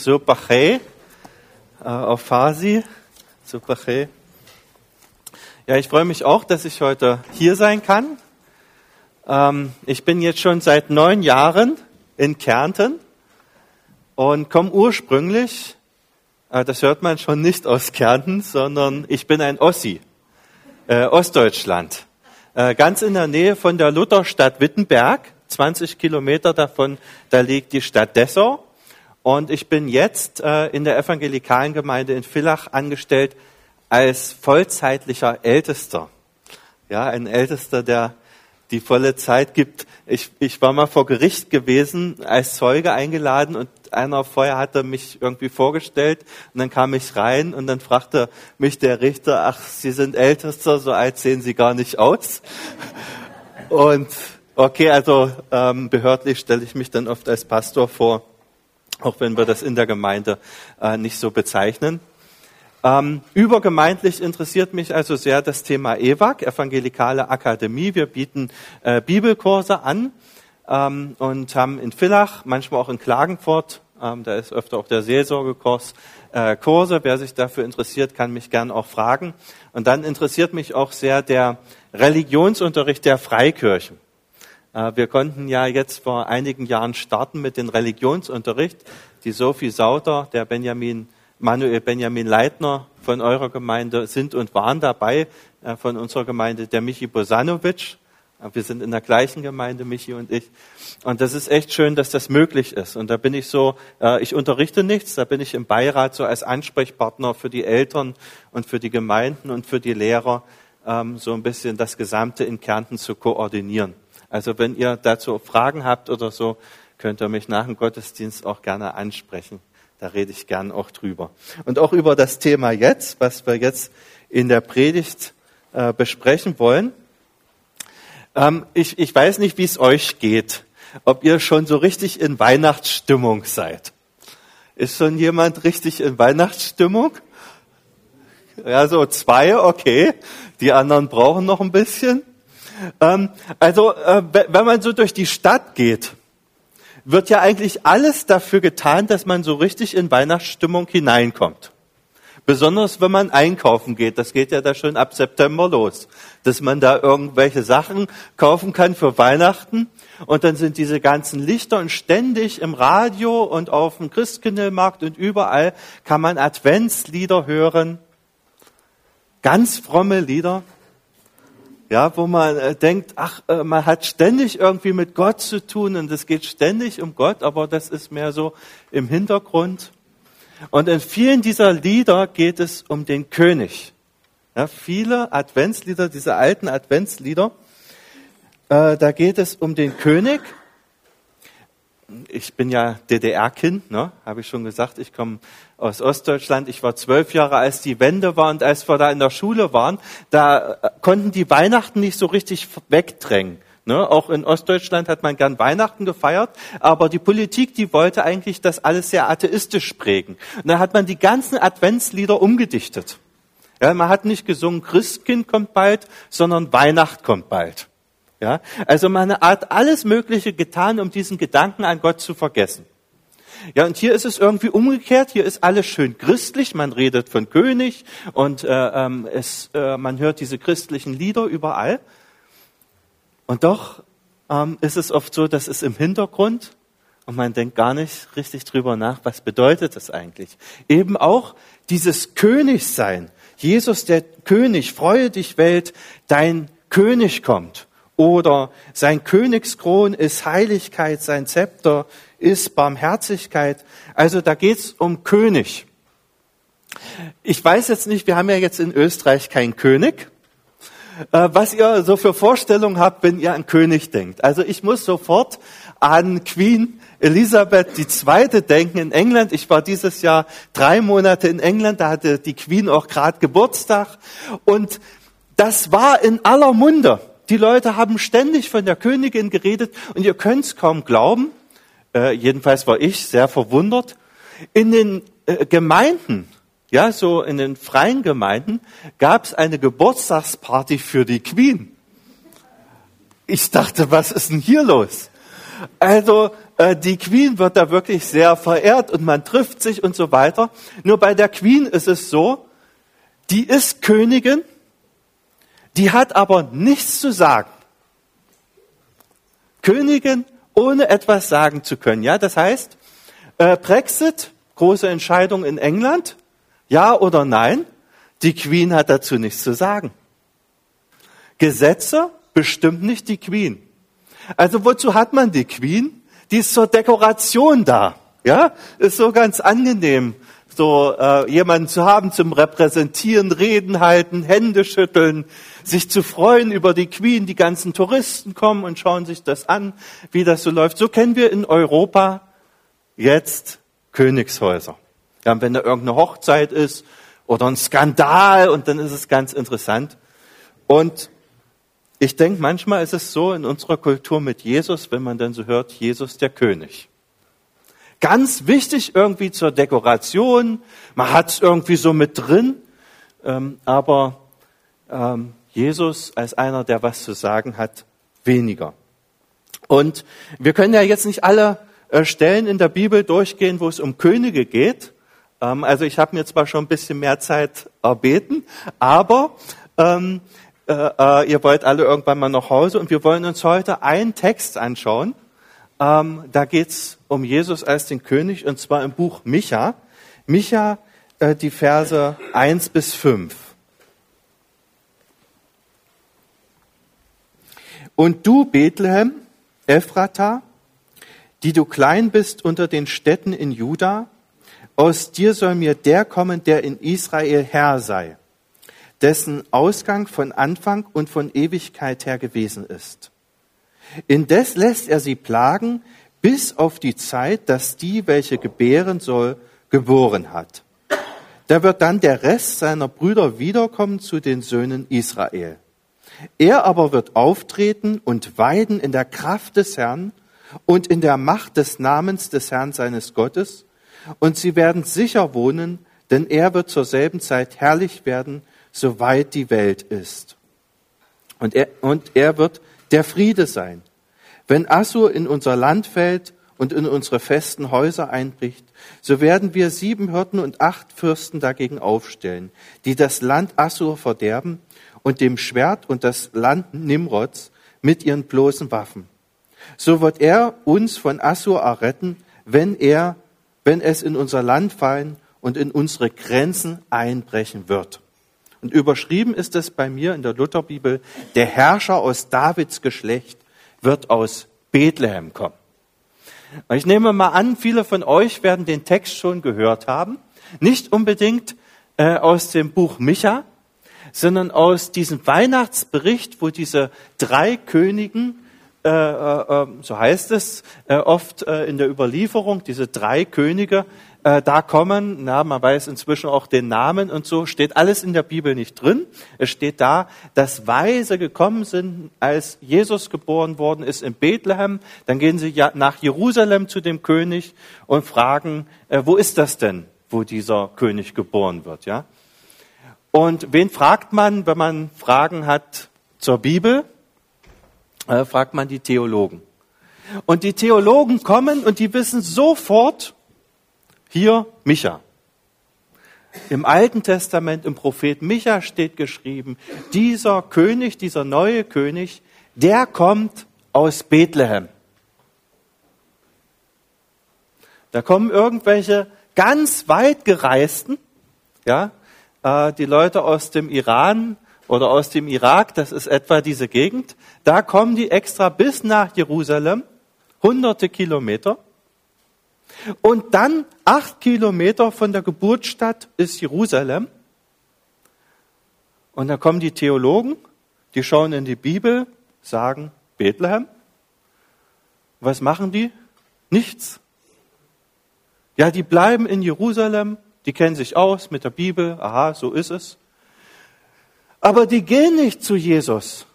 Super hey, äh, auf Farsi. Super hey. Ja, ich freue mich auch, dass ich heute hier sein kann. Ähm, ich bin jetzt schon seit neun Jahren in Kärnten und komme ursprünglich, äh, das hört man schon nicht aus Kärnten, sondern ich bin ein Ossi, äh, Ostdeutschland. Ganz in der Nähe von der Lutherstadt Wittenberg, 20 Kilometer davon, da liegt die Stadt Dessau. Und ich bin jetzt äh, in der evangelikalen Gemeinde in Villach angestellt als vollzeitlicher Ältester. Ja, ein Ältester, der die volle Zeit gibt. Ich, ich war mal vor Gericht gewesen, als Zeuge eingeladen und einer vorher hatte mich irgendwie vorgestellt und dann kam ich rein und dann fragte mich der Richter, ach, Sie sind Ältester, so alt sehen Sie gar nicht aus. Und okay, also ähm, behördlich stelle ich mich dann oft als Pastor vor auch wenn wir das in der Gemeinde äh, nicht so bezeichnen. Ähm, übergemeindlich interessiert mich also sehr das Thema EWAG, Evangelikale Akademie. Wir bieten äh, Bibelkurse an ähm, und haben in Villach, manchmal auch in Klagenfurt, ähm, da ist öfter auch der Seelsorgekurs, äh, Kurse. Wer sich dafür interessiert, kann mich gern auch fragen. Und dann interessiert mich auch sehr der Religionsunterricht der Freikirchen. Äh, wir konnten ja jetzt vor einigen Jahren starten mit dem Religionsunterricht. Die Sophie Sauter, der Benjamin, Manuel Benjamin Leitner von eurer Gemeinde sind und waren dabei, äh, von unserer Gemeinde der Michi Bosanovic. Äh, wir sind in der gleichen Gemeinde, Michi und ich. Und das ist echt schön, dass das möglich ist. Und da bin ich so, ich unterrichte nichts, da bin ich im Beirat so als Ansprechpartner für die Eltern und für die Gemeinden und für die Lehrer, ähm, so ein bisschen das Gesamte in Kärnten zu koordinieren. Also wenn ihr dazu Fragen habt oder so, könnt ihr mich nach dem Gottesdienst auch gerne ansprechen. Da rede ich gern auch drüber. Und auch über das Thema jetzt, was wir jetzt in der Predigt äh, besprechen wollen. Ähm, ich, ich weiß nicht, wie es euch geht, ob ihr schon so richtig in Weihnachtsstimmung seid. Ist schon jemand richtig in Weihnachtsstimmung? Ja, so zwei, okay. Die anderen brauchen noch ein bisschen. Ähm, also, äh, wenn man so durch die Stadt geht, wird ja eigentlich alles dafür getan, dass man so richtig in Weihnachtsstimmung hineinkommt. Besonders wenn man einkaufen geht, das geht ja da schon ab September los, dass man da irgendwelche Sachen kaufen kann für Weihnachten. Und dann sind diese ganzen Lichter und ständig im Radio und auf dem Christkindlmarkt und überall kann man Adventslieder hören, ganz fromme Lieder ja, wo man äh, denkt, ach, äh, man hat ständig irgendwie mit Gott zu tun und es geht ständig um Gott, aber das ist mehr so im Hintergrund. Und in vielen dieser Lieder geht es um den König. Ja, viele Adventslieder, diese alten Adventslieder, äh, da geht es um den König ich bin ja DDR-Kind, ne? habe ich schon gesagt. Ich komme aus Ostdeutschland. Ich war zwölf Jahre, als die Wende war und als wir da in der Schule waren, da äh, konnten die Weihnachten nicht so richtig wegdrängen. Ne? Auch in Ostdeutschland hat man gern Weihnachten gefeiert, aber die Politik, die wollte eigentlich das alles sehr atheistisch prägen. Und da hat man die ganzen Adventslieder umgedichtet. Ja, man hat nicht gesungen, Christkind kommt bald, sondern Weihnacht kommt bald. Ja, also man hat alles Mögliche getan, um diesen Gedanken an Gott zu vergessen. Ja, und hier ist es irgendwie umgekehrt. Hier ist alles schön christlich. Man redet von König und äh, ähm, es, äh, man hört diese christlichen Lieder überall. Und doch ähm, ist es oft so, dass es im Hintergrund und man denkt gar nicht richtig drüber nach, was bedeutet das eigentlich? Eben auch dieses Königsein. Jesus der König, freue dich Welt, dein König kommt. Oder sein Königskron ist Heiligkeit, sein Zepter ist Barmherzigkeit. Also da geht's um König. Ich weiß jetzt nicht, wir haben ja jetzt in Österreich keinen König. Äh, was ihr so für Vorstellungen habt, wenn ihr an König denkt. Also ich muss sofort an Queen Elisabeth II. denken in England. Ich war dieses Jahr drei Monate in England, da hatte die Queen auch gerade Geburtstag. Und das war in aller Munde. Die Leute haben ständig von der Königin geredet und ihr könnt es kaum glauben, äh, jedenfalls war ich sehr verwundert, in den äh, Gemeinden, ja, so in den freien Gemeinden, gab es eine Geburtstagsparty für die Queen. Ich dachte, was ist denn hier los? Also äh, die Queen wird da wirklich sehr verehrt und man trifft sich und so weiter. Nur bei der Queen ist es so, die ist Königin, die hat aber nichts zu sagen. Königin ohne etwas sagen zu können. Ja, das heißt, äh, Brexit, große Entscheidung in England, ja oder nein? Die Queen hat dazu nichts zu sagen. Gesetze bestimmt nicht die Queen. Also wozu hat man die Queen? Die ist zur Dekoration da. Ja, ist so ganz angenehm, so äh, jemanden zu haben zum Repräsentieren, Reden halten, Hände schütteln, sich zu freuen über die Queen. Die ganzen Touristen kommen und schauen sich das an, wie das so läuft. So kennen wir in Europa jetzt Königshäuser. Ja, wenn da irgendeine Hochzeit ist oder ein Skandal und dann ist es ganz interessant. Und ich denke, manchmal ist es so in unserer Kultur mit Jesus, wenn man dann so hört, Jesus der König. Ganz wichtig irgendwie zur Dekoration, man hat es irgendwie so mit drin, ähm, aber ähm, Jesus als einer, der was zu sagen hat, weniger. Und wir können ja jetzt nicht alle äh, Stellen in der Bibel durchgehen, wo es um Könige geht. Ähm, also ich habe mir zwar schon ein bisschen mehr Zeit erbeten, aber ähm, äh, äh, ihr wollt alle irgendwann mal nach Hause und wir wollen uns heute einen Text anschauen. Ähm, da geht's um Jesus als den König und zwar im Buch Micha. Micha, äh, die Verse 1 bis 5. Und du, Bethlehem, Ephrata, die du klein bist unter den Städten in Juda, aus dir soll mir der kommen, der in Israel Herr sei dessen Ausgang von Anfang und von Ewigkeit her gewesen ist. Indes lässt er sie plagen bis auf die Zeit, dass die, welche gebären soll, geboren hat. Da wird dann der Rest seiner Brüder wiederkommen zu den Söhnen Israel. Er aber wird auftreten und weiden in der Kraft des Herrn und in der Macht des Namens des Herrn seines Gottes, und sie werden sicher wohnen, denn er wird zur selben Zeit herrlich werden soweit die Welt ist. Und er, und er wird der Friede sein. Wenn Assur in unser Land fällt und in unsere festen Häuser einbricht, so werden wir sieben Hirten und acht Fürsten dagegen aufstellen, die das Land Assur verderben und dem Schwert und das Land Nimrods mit ihren bloßen Waffen. So wird er uns von Assur erretten, wenn er, wenn es in unser Land fallen und in unsere Grenzen einbrechen wird. Und überschrieben ist es bei mir in der Lutherbibel, der Herrscher aus Davids Geschlecht wird aus Bethlehem kommen. Ich nehme mal an, viele von euch werden den Text schon gehört haben. Nicht unbedingt äh, aus dem Buch Micha, sondern aus diesem Weihnachtsbericht, wo diese drei Königen, äh, äh, äh so heißt es äh, oft äh, in der Überlieferung, diese drei Könige äh, da kommen. Na, man weiß inzwischen auch den Namen und so, steht alles in der Bibel nicht drin. Es steht da, dass Weise gekommen sind, als Jesus geboren worden ist in Bethlehem. Dann gehen sie ja nach Jerusalem zu dem König und fragen, äh, wo ist das denn, wo dieser König geboren wird, ja? Und wen fragt man, wenn man Fragen hat zur Bibel? Äh, fragt man die Theologen. Und die Theologen kommen und die wissen sofort, hier Micha. Im Alten Testament, im Prophet Micha steht geschrieben, dieser König, dieser neue König, der kommt aus Bethlehem. Da kommen irgendwelche ganz weit gereisten, ja, äh, die Leute aus dem Iran oder aus dem Irak, das ist etwa diese Gegend, da kommen die extra bis nach Jerusalem, hunderte Kilometer, und dann acht Kilometer von der Geburtsstadt ist Jerusalem. Und da kommen die Theologen, die schauen in die Bibel, sagen Bethlehem. Was machen die? Nichts. Ja, die bleiben in Jerusalem, die kennen sich aus mit der Bibel, aha, so ist es. Aber die gehen nicht zu Jesus.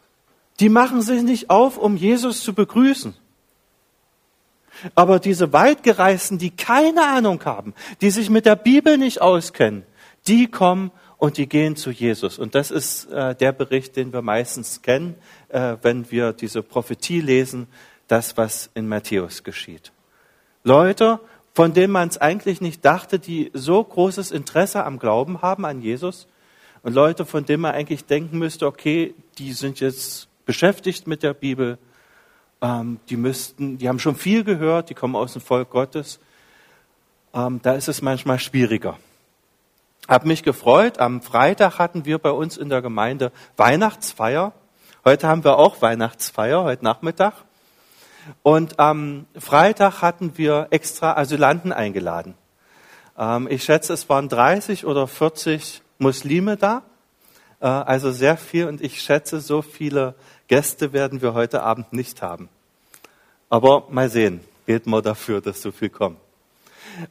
Die machen sich nicht auf, um Jesus zu begrüßen. Aber diese Weitgereisten, die keine Ahnung haben, die sich mit der Bibel nicht auskennen, die kommen und die gehen zu Jesus. Und das ist äh, der Bericht, den wir meistens kennen, äh, wenn wir diese Prophetie lesen, das, was in Matthäus geschieht. Leute, von denen man es eigentlich nicht dachte, die so großes Interesse am Glauben haben an Jesus. Und Leute, von denen man eigentlich denken müsste, okay, die sind jetzt beschäftigt mit der Bibel, ähm, die müssten, die haben schon viel gehört, die kommen aus dem Volk Gottes. Ähm, da ist es manchmal schwieriger. Hab mich gefreut. Am Freitag hatten wir bei uns in der Gemeinde Weihnachtsfeier. Heute haben wir auch Weihnachtsfeier, heute Nachmittag. Und am Freitag hatten wir extra Asylanten eingeladen. Ähm, ich schätze, es waren 30 oder 40 Muslime da. Äh, also sehr viel. Und ich schätze, so viele Gäste werden wir heute Abend nicht haben. Aber mal sehen. Geht mal dafür, dass so viel kommt.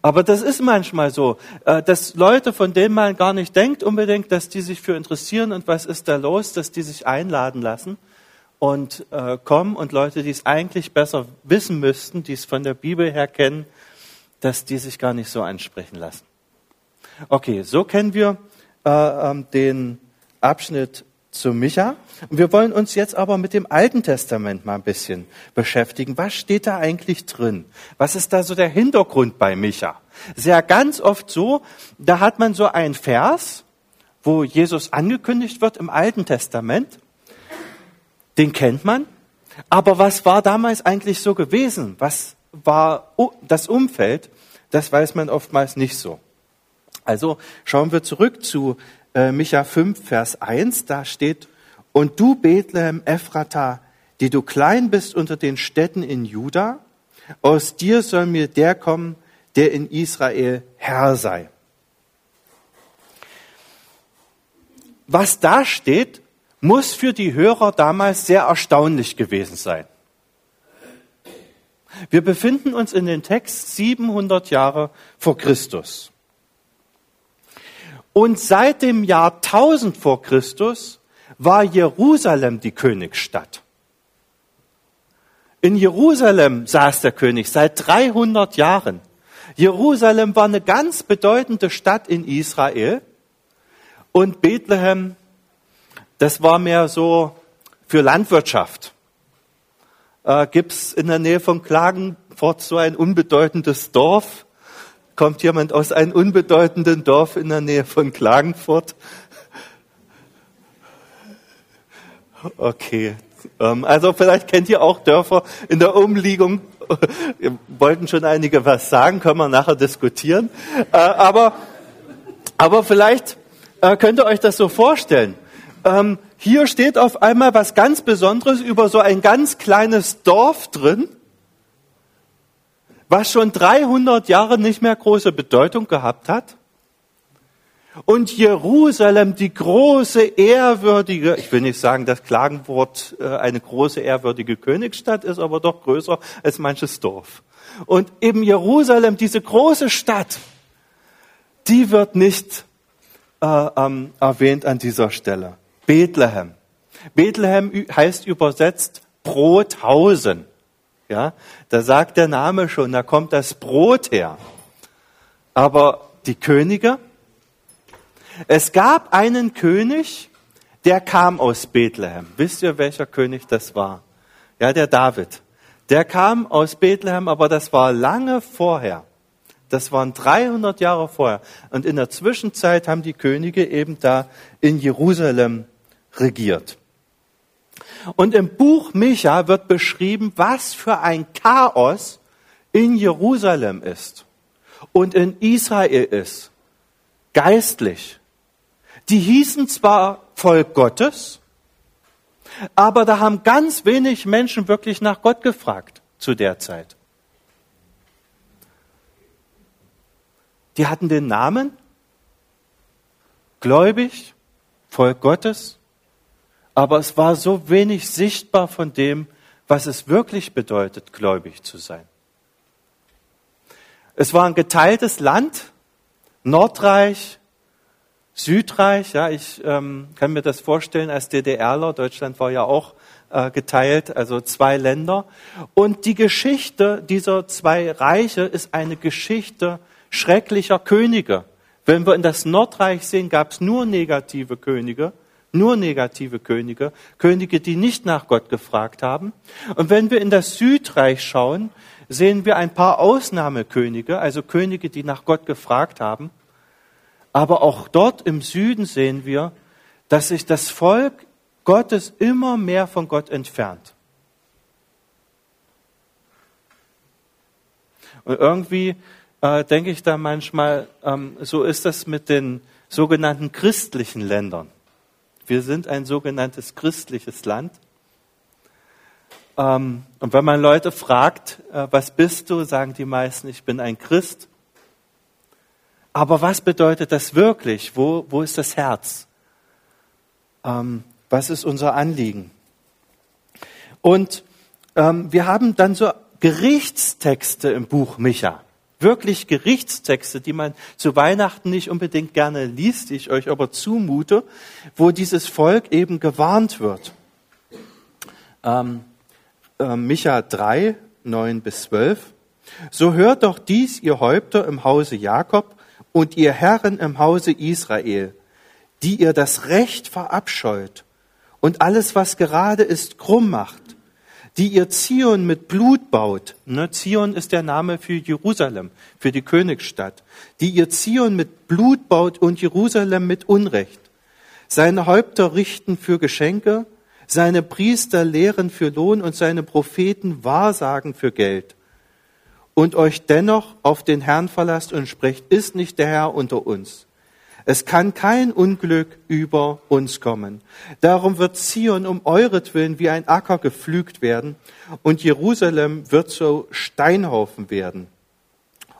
Aber das ist manchmal so, äh, dass Leute, von denen man gar nicht denkt unbedingt, dass die sich für interessieren und was ist da los, dass die sich einladen lassen und äh, kommen und Leute, die es eigentlich besser wissen müssten, die es von der Bibel her kennen, dass die sich gar nicht so ansprechen lassen. Okay, so kennen wir äh, ähm, den Abschnitt zu Micha. Und wir wollen uns jetzt aber mit dem Alten Testament mal ein bisschen beschäftigen. Was steht da eigentlich drin? Was ist da so der Hintergrund bei Micha? Sehr ganz oft so, da hat man so einen Vers, wo Jesus angekündigt wird im Alten Testament. Den kennt man. Aber was war damals eigentlich so gewesen? Was war das Umfeld? Das weiß man oftmals nicht so. Also schauen wir zurück zu äh, Micha 5, Vers 1, da steht, und du Bethlehem Ephrata, die du klein bist unter den Städten in Juda, aus dir soll mir der kommen, der in Israel Herr sei. Was da steht, muss für die Hörer damals sehr erstaunlich gewesen sein. Wir befinden uns in den Text 700 Jahre vor Christus. Und seit dem Jahr 1000 vor Christus war Jerusalem die Königsstadt. In Jerusalem saß der König seit 300 Jahren. Jerusalem war eine ganz bedeutende Stadt in Israel und Bethlehem, das war mehr so für Landwirtschaft. Äh, Gibt es in der Nähe von Klagenfurt so ein unbedeutendes Dorf, Kommt jemand aus einem unbedeutenden Dorf in der Nähe von Klagenfurt? Okay. Ähm, also vielleicht kennt ihr auch Dörfer in der Umliegung. Wir wollten schon einige was sagen, können wir nachher diskutieren. Äh, aber, aber vielleicht äh, könnt ihr euch das so vorstellen. Ähm, hier steht auf einmal was ganz Besonderes über so ein ganz kleines Dorf drin was schon 300 Jahre nicht mehr große Bedeutung gehabt hat. Und Jerusalem, die große, ehrwürdige, ich will nicht sagen, dass Klagenwort äh, eine große, ehrwürdige Königsstadt ist, aber doch größer als manches Dorf. Und eben Jerusalem, diese große Stadt, die wird nicht äh, ähm, erwähnt an dieser Stelle. Bethlehem. Bethlehem heißt übersetzt Brothausen. Ja, da sagt der Name schon, da kommt das Brot her. Aber die Könige? Es gab einen König, der kam aus Bethlehem. Wisst ihr, welcher König das war? Ja, der David. Der kam aus Bethlehem, aber das war lange vorher. Das waren 300 Jahre vorher. Und in der Zwischenzeit haben die Könige eben da in Jerusalem regiert. Und im Buch Micha wird beschrieben, was für ein Chaos in Jerusalem ist und in Israel ist, geistlich. Die hießen zwar Volk Gottes, aber da haben ganz wenig Menschen wirklich nach Gott gefragt zu der Zeit. Die hatten den Namen gläubig, Volk Gottes, aber es war so wenig sichtbar von dem, was es wirklich bedeutet, gläubig zu sein. Es war ein geteiltes Land, Nordreich, Südreich. Ja, ich ähm, kann mir das vorstellen als DDRler. Deutschland war ja auch äh, geteilt, also zwei Länder. Und die Geschichte dieser zwei Reiche ist eine Geschichte schrecklicher Könige. Wenn wir in das Nordreich sehen, gab es nur negative Könige nur negative Könige, Könige, die nicht nach Gott gefragt haben. Und wenn wir in das Südreich schauen, sehen wir ein paar Ausnahmekönige, also Könige, die nach Gott gefragt haben. Aber auch dort im Süden sehen wir, dass sich das Volk Gottes immer mehr von Gott entfernt. Und irgendwie äh, denke ich da manchmal, ähm, so ist das mit den sogenannten christlichen Ländern. Wir sind ein sogenanntes christliches Land. Ähm, und wenn man Leute fragt, äh, was bist du, sagen die meisten, ich bin ein Christ. Aber was bedeutet das wirklich? Wo, wo ist das Herz? Ähm, was ist unser Anliegen? Und ähm, wir haben dann so Gerichtstexte im Buch Micha. Wirklich Gerichtstexte, die man zu Weihnachten nicht unbedingt gerne liest, die ich euch aber zumute, wo dieses Volk eben gewarnt wird. Ähm, äh, Micha 3, 9 bis 12. So hört doch dies, ihr Häupter im Hause Jakob und ihr Herren im Hause Israel, die ihr das Recht verabscheut und alles, was gerade ist, krumm macht, die ihr Zion mit Blut baut. Ne, Zion ist der Name für Jerusalem, für die Königsstadt. Die ihr Zion mit Blut baut und Jerusalem mit Unrecht. Seine Häupter richten für Geschenke, seine Priester lehren für Lohn und seine Propheten wahrsagen für Geld. Und euch dennoch auf den Herrn verlasst und sprecht, ist nicht der Herr unter uns. Es kann kein Unglück über uns kommen. Darum wird Zion um euretwillen wie ein Acker gepflügt werden und Jerusalem wird so Steinhaufen werden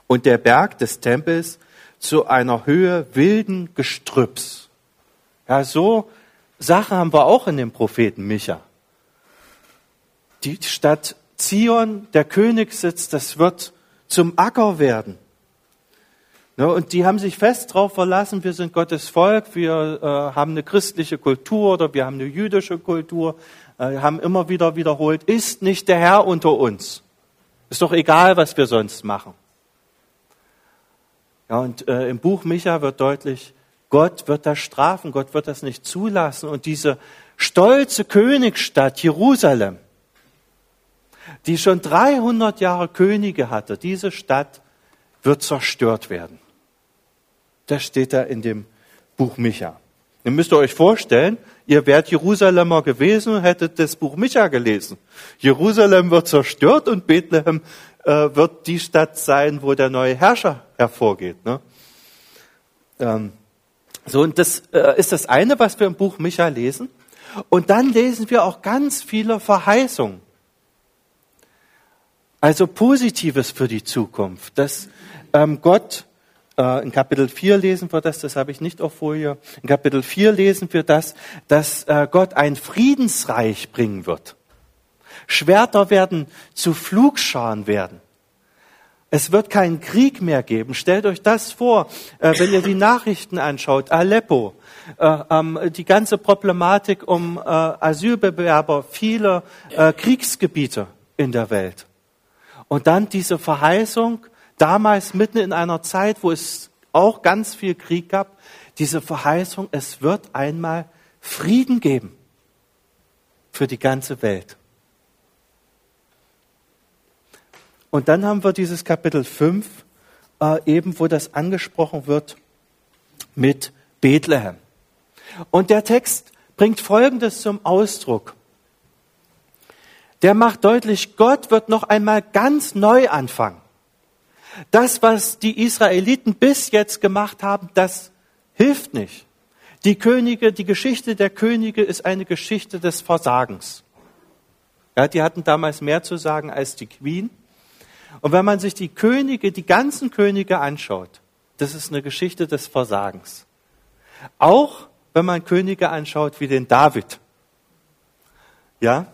und der Berg des Tempels zu einer Höhe wilden Gestrüpps. Ja, so Sache haben wir auch in dem Propheten Micha. Die Stadt Zion, der Königssitz, das wird zum Acker werden. Und die haben sich fest darauf verlassen, wir sind Gottes Volk, wir äh, haben eine christliche Kultur oder wir haben eine jüdische Kultur, äh, haben immer wieder wiederholt, ist nicht der Herr unter uns. Ist doch egal, was wir sonst machen. Ja, und äh, im Buch Micha wird deutlich, Gott wird das strafen, Gott wird das nicht zulassen. Und diese stolze Königsstadt Jerusalem, die schon 300 Jahre Könige hatte, diese Stadt wird zerstört werden. Das steht da in dem Buch Micha. Ihr müsst euch vorstellen, ihr wärt Jerusalemer gewesen und hättet das Buch Micha gelesen. Jerusalem wird zerstört und Bethlehem äh, wird die Stadt sein, wo der neue Herrscher hervorgeht. Ne? Ähm, so, und das äh, ist das eine, was wir im Buch Micha lesen. Und dann lesen wir auch ganz viele Verheißungen. Also Positives für die Zukunft, dass ähm, Gott in Kapitel 4 lesen wir das, das habe ich nicht auf Folie. In Kapitel 4 lesen wir das, dass äh, Gott ein Friedensreich bringen wird. Schwerter werden zu Flugscharen werden. Es wird keinen Krieg mehr geben. Stellt euch das vor, äh, wenn ihr die Nachrichten anschaut. Aleppo, ähm, die ganze Problematik um Asylbewerber, viele Kriegsgebiete in der Welt. Und dann diese Verheißung, damals mitten in einer Zeit, wo es auch ganz viel Krieg gab, diese Verheißung, es wird einmal Frieden geben für die ganze Welt. Und dann haben wir dieses Kapitel 5, äh, eben wo das angesprochen wird mit Bethlehem. Und der Text bringt Folgendes zum Ausdruck. Der macht deutlich, Gott wird noch einmal ganz neu anfangen. Das, was die Israeliten bis jetzt gemacht haben, das hilft nicht. Die Könige, die Geschichte der Könige ist eine Geschichte des Versagens. Ja, die hatten damals mehr zu sagen als die Queen. Und wenn man sich die Könige, die ganzen Könige anschaut, das ist eine Geschichte des Versagens. Auch wenn man Könige anschaut wie den David. Ja,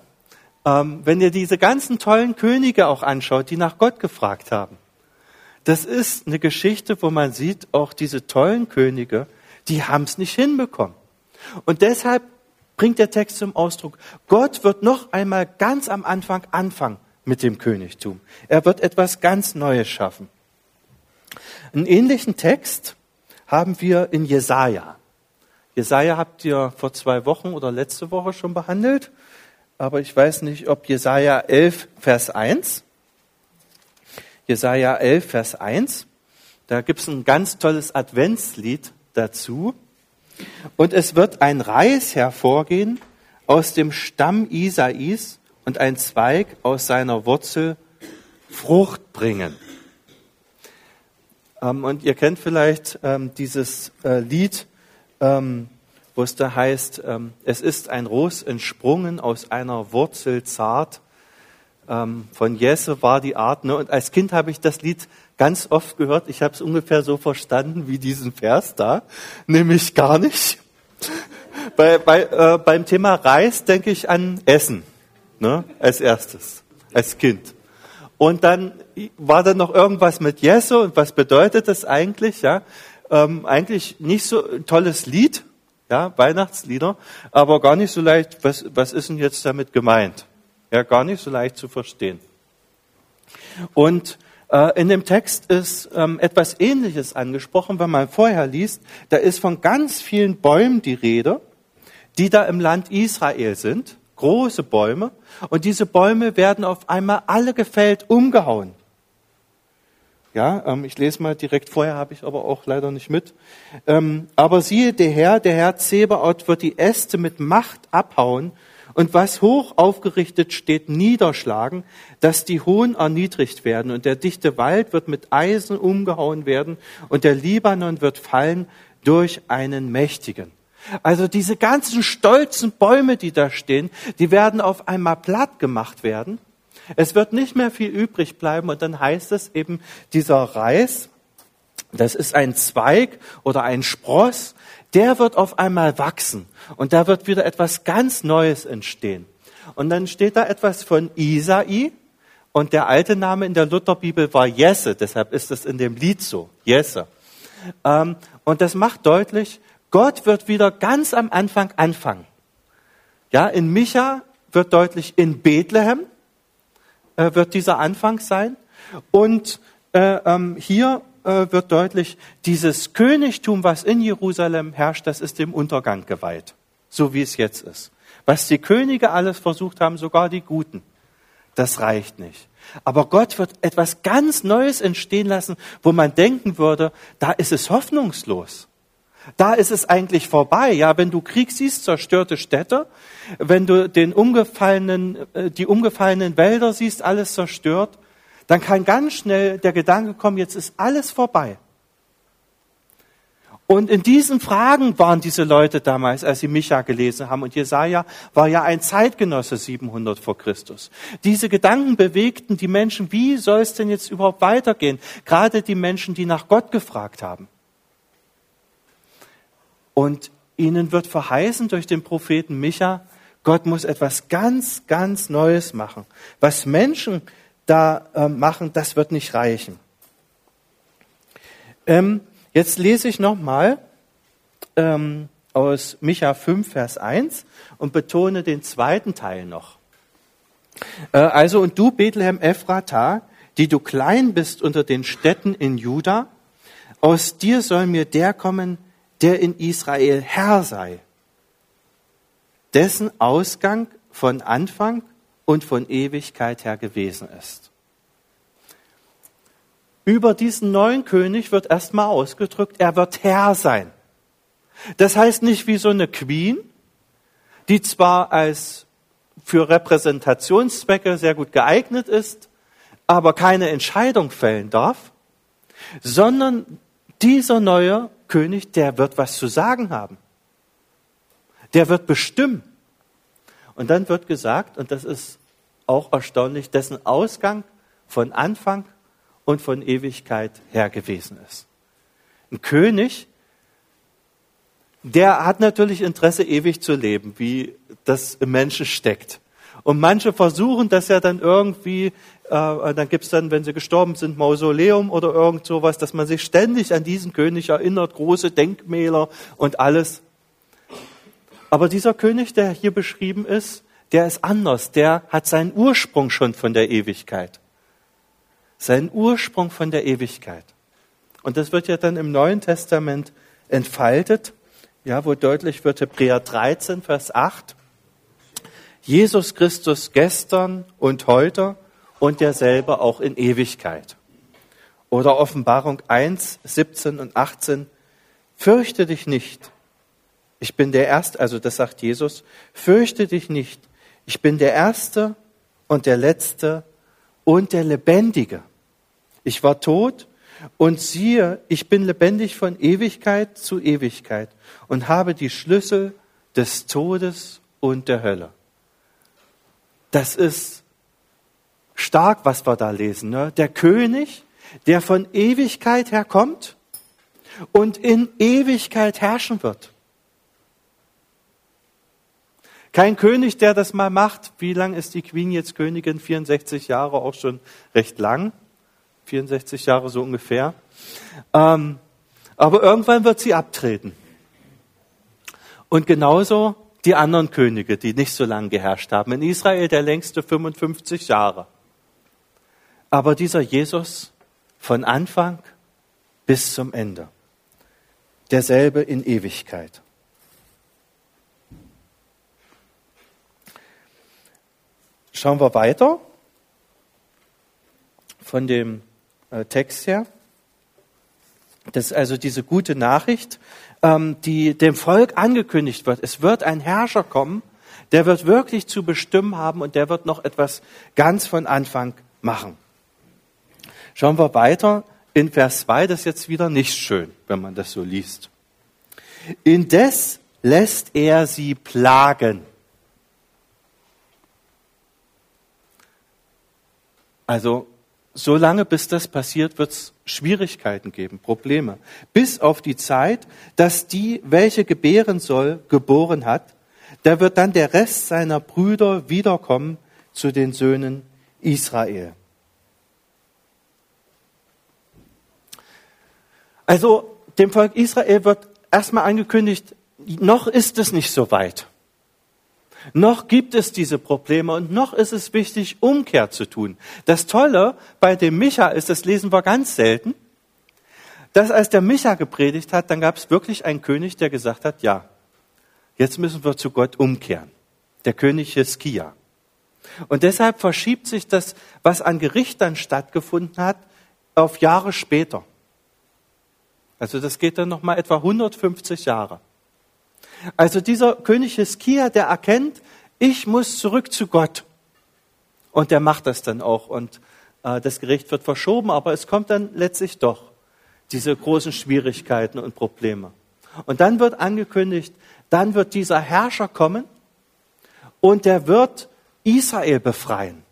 ähm, wenn ihr diese ganzen tollen Könige auch anschaut, die nach Gott gefragt haben, das ist eine Geschichte, wo man sieht, auch diese tollen Könige, die haben es nicht hinbekommen. Und deshalb bringt der Text zum Ausdruck, Gott wird noch einmal ganz am Anfang anfangen mit dem Königtum. Er wird etwas ganz Neues schaffen. Einen ähnlichen Text haben wir in Jesaja. Jesaja habt ihr vor zwei Wochen oder letzte Woche schon behandelt, aber ich weiß nicht, ob Jesaja 11, Vers 1. Jesaja 11, Vers 1. Da gibt es ein ganz tolles Adventslied dazu. Und es wird ein Reis hervorgehen aus dem Stamm Isais und ein Zweig aus seiner Wurzel Frucht bringen. Ähm, und ihr kennt vielleicht ähm, dieses äh, Lied, ähm, wo es da heißt, es ist ein Ros entsprungen aus einer Wurzel zart. Ähm, von Jesse war die Art. Ne? Und als Kind habe ich das Lied ganz oft gehört. Ich habe es ungefähr so verstanden wie diesen Vers da, nämlich gar nicht. bei, bei, äh, beim Thema Reis denke ich an Essen ne? als erstes, als Kind. Und dann war da noch irgendwas mit Jesse und was bedeutet das eigentlich? Ja, ähm, eigentlich nicht so ein tolles Lied, ja, Weihnachtslieder, aber gar nicht so leicht. Was, was ist denn jetzt damit gemeint? Ja, gar nicht so leicht zu verstehen. Und äh, in dem Text ist ähm, etwas Ähnliches angesprochen, wenn man vorher liest. Da ist von ganz vielen Bäumen die Rede, die da im Land Israel sind große Bäume und diese Bäume werden auf einmal alle gefällt, umgehauen. Ja, ähm, ich lese mal direkt vorher, habe ich aber auch leider nicht mit. Ähm, aber siehe, der Herr, der Herr Zebaoth wird die Äste mit Macht abhauen und was hoch aufgerichtet steht, niederschlagen, dass die Hohen erniedrigt werden und der dichte Wald wird mit Eisen umgehauen werden und der Libanon wird fallen durch einen Mächtigen. Also diese ganzen stolzen Bäume, die da stehen, die werden auf einmal platt gemacht werden. Es wird nicht mehr viel übrig bleiben und dann heißt es eben, dieser Reis, das ist ein Zweig oder ein Spross, der wird auf einmal wachsen und da wird wieder etwas ganz Neues entstehen. Und dann steht da etwas von Isai und der alte Name in der Lutherbibel war Jesse, deshalb ist es in dem Lied so, Jesse. Ähm, und das macht deutlich, Gott wird wieder ganz am Anfang anfangen. Ja, in Micha wird deutlich, in Bethlehem äh, wird dieser Anfang sein. Und äh, ähm, hier wird deutlich, dieses Königtum, was in Jerusalem herrscht, das ist dem Untergang geweiht, so wie es jetzt ist. Was die Könige alles versucht haben, sogar die Guten, das reicht nicht. Aber Gott wird etwas ganz Neues entstehen lassen, wo man denken würde, da ist es hoffnungslos. Da ist es eigentlich vorbei. Ja, wenn du Krieg siehst, zerstörte Städte, wenn du den umgefallenen, äh, die umgefallenen Wälder siehst, alles zerstört, dann kann ganz schnell der Gedanke kommen, jetzt ist alles vorbei. Und in diesen Fragen waren diese Leute damals, als sie Micha gelesen haben. Und Jesaja war ja ein Zeitgenosse 700 vor Christus. Diese Gedanken bewegten die Menschen, wie soll es denn jetzt überhaupt weitergehen? Gerade die Menschen, die nach Gott gefragt haben. Und ihnen wird verheißen durch den Propheten Micha, Gott muss etwas ganz, ganz Neues machen. Was Menschen da äh, machen, das wird nicht reichen. Ähm, jetzt lese ich nochmal ähm, aus Micha 5, Vers 1 und betone den zweiten Teil noch. Äh, also, und du, Bethlehem Ephrata, die du klein bist unter den Städten in Juda, aus dir soll mir der kommen, der in Israel Herr sei, dessen Ausgang von Anfang und von Ewigkeit her gewesen ist. Über diesen neuen König wird erstmal ausgedrückt, er wird Herr sein. Das heißt nicht wie so eine Queen, die zwar als für Repräsentationszwecke sehr gut geeignet ist, aber keine Entscheidung fällen darf, sondern dieser neue König, der wird was zu sagen haben. Der wird bestimmen. Und dann wird gesagt, und das ist auch erstaunlich, dessen Ausgang von Anfang und von Ewigkeit her gewesen ist. Ein König, der hat natürlich Interesse, ewig zu leben, wie das im Menschen steckt. Und manche versuchen das ja dann irgendwie, äh, dann gibt's dann, wenn sie gestorben sind, Mausoleum oder irgend sowas, dass man sich ständig an diesen König erinnert, große Denkmäler und alles. Aber dieser König, der hier beschrieben ist, der ist anders. Der hat seinen Ursprung schon von der Ewigkeit. Seinen Ursprung von der Ewigkeit. Und das wird ja dann im Neuen Testament entfaltet ja, wo deutlich wird, Hebräer 13, Vers 8, Jesus Christus gestern und heute und derselbe auch in Ewigkeit. Oder Offenbarung 1, 17 und 18, fürchte dich nicht. Ich bin der Erste, also das sagt Jesus, fürchte dich nicht. Ich bin der Erste und der Letzte und der Lebendige. Ich war tot und siehe, ich bin lebendig von Ewigkeit zu Ewigkeit und habe die Schlüssel des Todes und der Hölle. Das ist stark, was wir da lesen. Ne? Der König, der von Ewigkeit her kommt und in Ewigkeit herrschen wird. Kein König, der das mal macht. Wie lang ist die Queen jetzt Königin? 64 Jahre, auch schon recht lang. 64 Jahre so ungefähr. Ähm, aber irgendwann wird sie abtreten. Und genauso die anderen Könige, die nicht so lange geherrscht haben. In Israel der längste 55 Jahre. Aber dieser Jesus von Anfang bis zum Ende. Derselbe in Ewigkeit. Schauen wir weiter von dem äh, Text her. Das ist also diese gute Nachricht, ähm, die dem Volk angekündigt wird. Es wird ein Herrscher kommen, der wird wirklich zu bestimmen haben und der wird noch etwas ganz von Anfang machen. Schauen wir weiter in Vers 2, das ist jetzt wieder nicht schön, wenn man das so liest. Indes lässt er sie plagen. Also so lange, bis das passiert, wird es Schwierigkeiten geben, Probleme. Bis auf die Zeit, dass die, welche gebären soll, geboren hat, da wird dann der Rest seiner Brüder wiederkommen zu den Söhnen Israel. Also dem Volk Israel wird erstmal angekündigt, noch ist es nicht so weit. Noch gibt es diese Probleme und noch ist es wichtig, Umkehr zu tun. Das Tolle bei dem Micha ist, das lesen wir ganz selten, dass als der Micha gepredigt hat, dann gab es wirklich einen König, der gesagt hat, ja, jetzt müssen wir zu Gott umkehren. Der König Hiskia. Und deshalb verschiebt sich das, was an Gericht dann stattgefunden hat, auf Jahre später. Also das geht dann noch mal etwa 150 Jahre. Also dieser König Hiskia, der erkennt, ich muss zurück zu Gott. Und der macht das dann auch. Und äh, das Gericht wird verschoben, aber es kommt dann letztlich doch diese großen Schwierigkeiten und Probleme. Und dann wird angekündigt, dann wird dieser Herrscher kommen und der wird Israel befreien.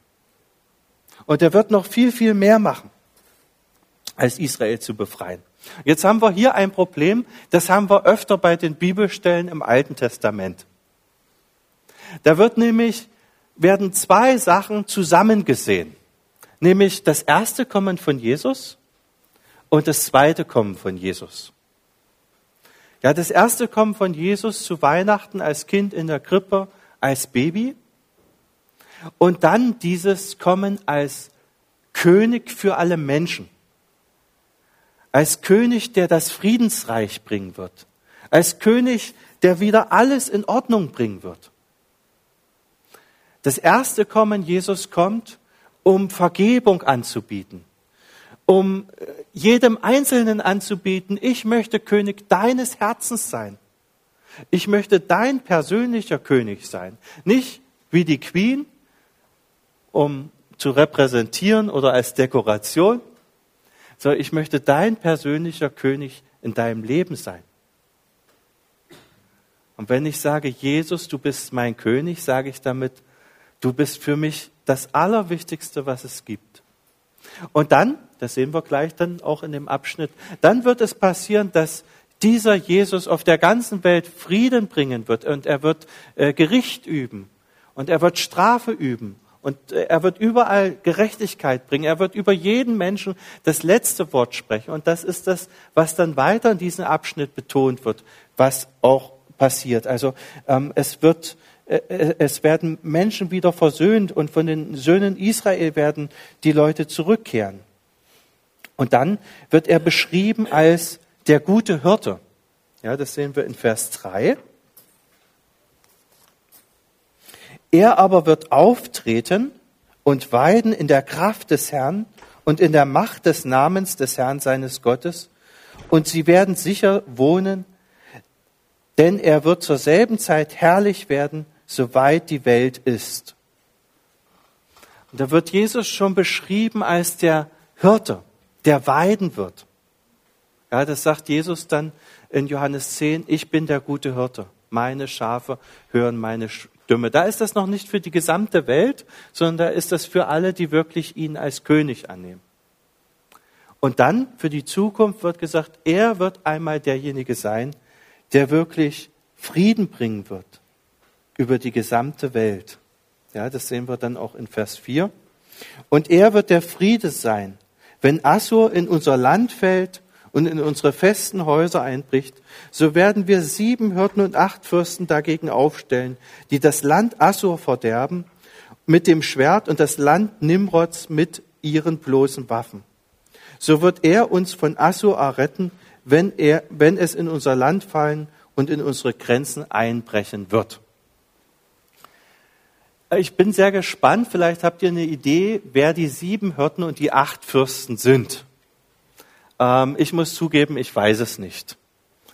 Und er wird noch viel, viel mehr machen, als Israel zu befreien. Jetzt haben wir hier ein Problem, das haben wir öfter bei den Bibelstellen im Alten Testament. Da wird nämlich, werden zwei Sachen zusammengesehen. Nämlich das erste Kommen von Jesus und das zweite Kommen von Jesus. Ja, das erste Kommen von Jesus zu Weihnachten als Kind in der Krippe, als Baby. Und dann dieses Kommen als König für alle Menschen als König, der das Friedensreich bringen wird, als König, der wieder alles in Ordnung bringen wird. Das erste Kommen, Jesus kommt, um Vergebung anzubieten, um äh, jedem Einzelnen anzubieten, ich möchte König deines Herzens sein. Ich möchte dein persönlicher König sein. Nicht wie die Queen, um zu repräsentieren oder als Dekoration, sondern ich möchte dein persönlicher König in deinem Leben sein. Und wenn ich sage, Jesus, du bist mein König, sage ich damit, du bist für mich das Allerwichtigste, was es gibt. Und dann, das sehen wir gleich dann auch in dem Abschnitt, dann wird es passieren, dass dieser Jesus auf der ganzen Welt Frieden bringen wird und er wird äh, Gericht üben und er wird Strafe üben und äh, er wird überall Gerechtigkeit bringen. Er wird über jeden Menschen das letzte Wort sprechen. Und das ist das, was dann weiter in diesem Abschnitt betont wird, was auch passiert. Also ähm, es wird, äh, äh, es werden Menschen wieder versöhnt und von den Söhnen Israel werden die Leute zurückkehren. Und dann wird er beschrieben als der gute Hirte. Ja, das sehen wir in Vers 3. Er aber wird auftreten und weiden in der Kraft des Herrn und in der Macht des Namens des Herrn seines Gottes. Und sie werden sicher wohnen, denn er wird zur selben Zeit herrlich werden, soweit die Welt ist. Und da wird Jesus schon beschrieben als der Hirte, der weiden wird. Ja, das sagt Jesus dann in Johannes 10, ich bin der gute Hirte. Meine Schafe hören meine Stimme. Da ist das noch nicht für die gesamte Welt, sondern da ist das für alle, die wirklich ihn als König annehmen. Und dann für die Zukunft wird gesagt, er wird einmal derjenige sein, der wirklich Frieden bringen wird über die gesamte Welt. Ja, das sehen wir dann auch in Vers 4. Und er wird der Friede sein. Wenn Assur in unser Land fällt und in unsere festen Häuser einbricht, so werden wir sieben Hirten und acht Fürsten dagegen aufstellen, die das Land Assur verderben mit dem Schwert und das Land Nimrods mit ihren bloßen Waffen. So wird er uns von Assur erretten, wenn, er, wenn es in unser Land fallen und in unsere Grenzen einbrechen wird. Ich bin sehr gespannt. Vielleicht habt ihr eine Idee, wer die sieben Hirten und die acht Fürsten sind. Ähm, ich muss zugeben, ich weiß es nicht.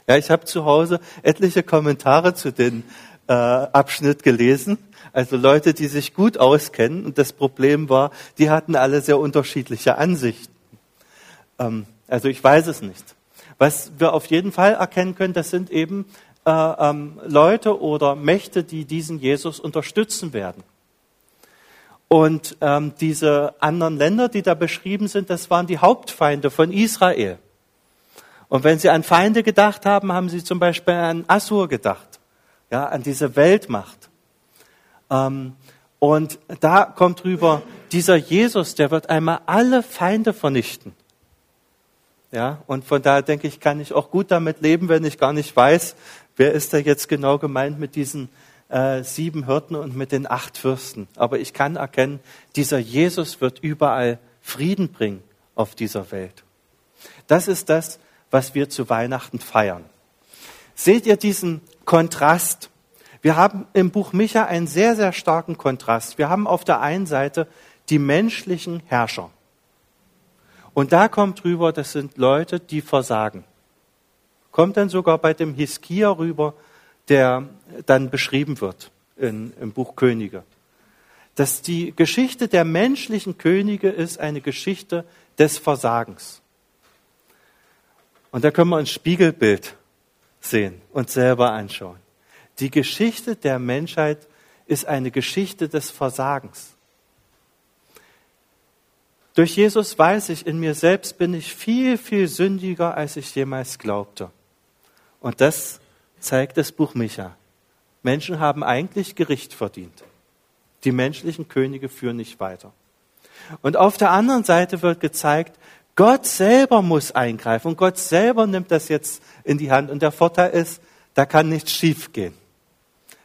Ja, ich habe zu Hause etliche Kommentare zu dem äh, Abschnitt gelesen. Also Leute, die sich gut auskennen. Und das Problem war, die hatten alle sehr unterschiedliche Ansichten. Ähm, also ich weiß es nicht. Was wir auf jeden Fall erkennen können, das sind eben äh, ähm, Leute oder Mächte, die diesen Jesus unterstützen werden. Und ähm, diese anderen Länder, die da beschrieben sind, das waren die Hauptfeinde von Israel. Und wenn sie an Feinde gedacht haben, haben sie zum Beispiel an Assur gedacht, ja, an diese Weltmacht. Ähm, und da kommt rüber, dieser Jesus, der wird einmal alle Feinde vernichten. Ja, und von daher denke ich, kann ich auch gut damit leben, wenn ich gar nicht weiß, wer ist da jetzt genau gemeint mit diesen äh, sieben Hirten und mit den acht Fürsten. Aber ich kann erkennen, dieser Jesus wird überall Frieden bringen auf dieser Welt. Das ist das, was wir zu Weihnachten feiern. Seht ihr diesen Kontrast? Wir haben im Buch Micha einen sehr, sehr starken Kontrast. Wir haben auf der einen Seite die menschlichen Herrscher. Und da kommt rüber, das sind Leute, die versagen. Kommt dann sogar bei dem Hiskia rüber, der dann beschrieben wird in, im Buch Könige. Dass die Geschichte der menschlichen Könige ist eine Geschichte des Versagens. Und da können wir ein Spiegelbild sehen und selber anschauen. Die Geschichte der Menschheit ist eine Geschichte des Versagens. Durch Jesus weiß ich, in mir selbst bin ich viel, viel sündiger, als ich jemals glaubte. Und das zeigt das Buch Micha. Menschen haben eigentlich Gericht verdient. Die menschlichen Könige führen nicht weiter. Und auf der anderen Seite wird gezeigt, Gott selber muss eingreifen und Gott selber nimmt das jetzt in die Hand. Und der Vorteil ist, da kann nichts schiefgehen,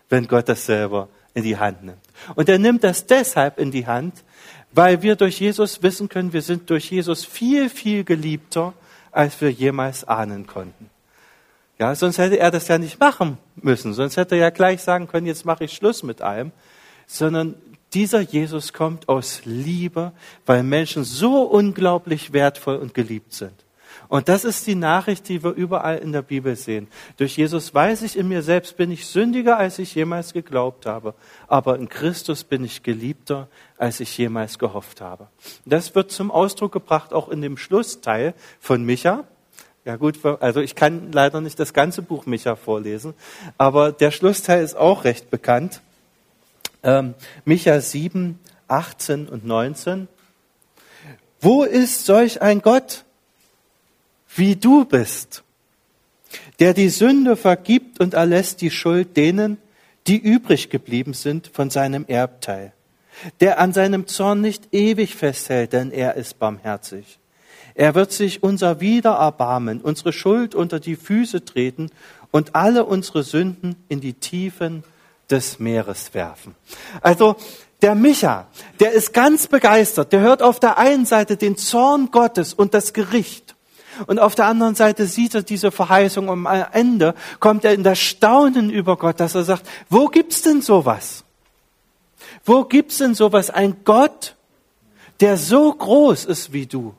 wenn Gott das selber in die Hand nimmt. Und er nimmt das deshalb in die Hand, weil wir durch Jesus wissen können, wir sind durch Jesus viel, viel geliebter, als wir jemals ahnen konnten. Ja, sonst hätte er das ja nicht machen müssen. Sonst hätte er ja gleich sagen können, jetzt mache ich Schluss mit allem. Sondern dieser Jesus kommt aus Liebe, weil Menschen so unglaublich wertvoll und geliebt sind. Und das ist die Nachricht, die wir überall in der Bibel sehen. Durch Jesus weiß ich in mir selbst, bin ich sündiger, als ich jemals geglaubt habe. Aber in Christus bin ich geliebter, als ich jemals gehofft habe. Das wird zum Ausdruck gebracht auch in dem Schlussteil von Micha. Ja gut, also ich kann leider nicht das ganze Buch Micha vorlesen, aber der Schlussteil ist auch recht bekannt. Ähm, Micha 7, 18 und 19. Wo ist solch ein Gott, wie du bist, der die Sünde vergibt und erlässt die Schuld denen, die übrig geblieben sind von seinem Erbteil, der an seinem Zorn nicht ewig festhält, denn er ist barmherzig er wird sich unser Wider erbarmen, unsere Schuld unter die Füße treten und alle unsere Sünden in die Tiefen des Meeres werfen. Also der Micha, der ist ganz begeistert. Der hört auf der einen Seite den Zorn Gottes und das Gericht. Und auf der anderen Seite sieht er diese Verheißung und am Ende kommt er in das Staunen über Gott, dass er sagt, wo gibt's denn sowas? Wo gibt's denn sowas? Ein Gott, der so groß ist wie du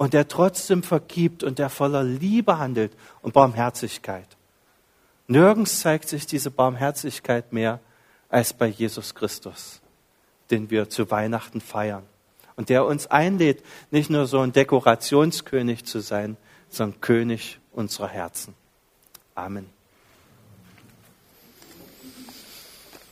und der trotzdem vergibt und der voller Liebe handelt und Barmherzigkeit. Nirgends zeigt sich diese Barmherzigkeit mehr als bei Jesus Christus, den wir zu Weihnachten feiern und der uns einlädt, nicht nur so ein Dekorationskönig zu sein, sondern König unserer Herzen. Amen.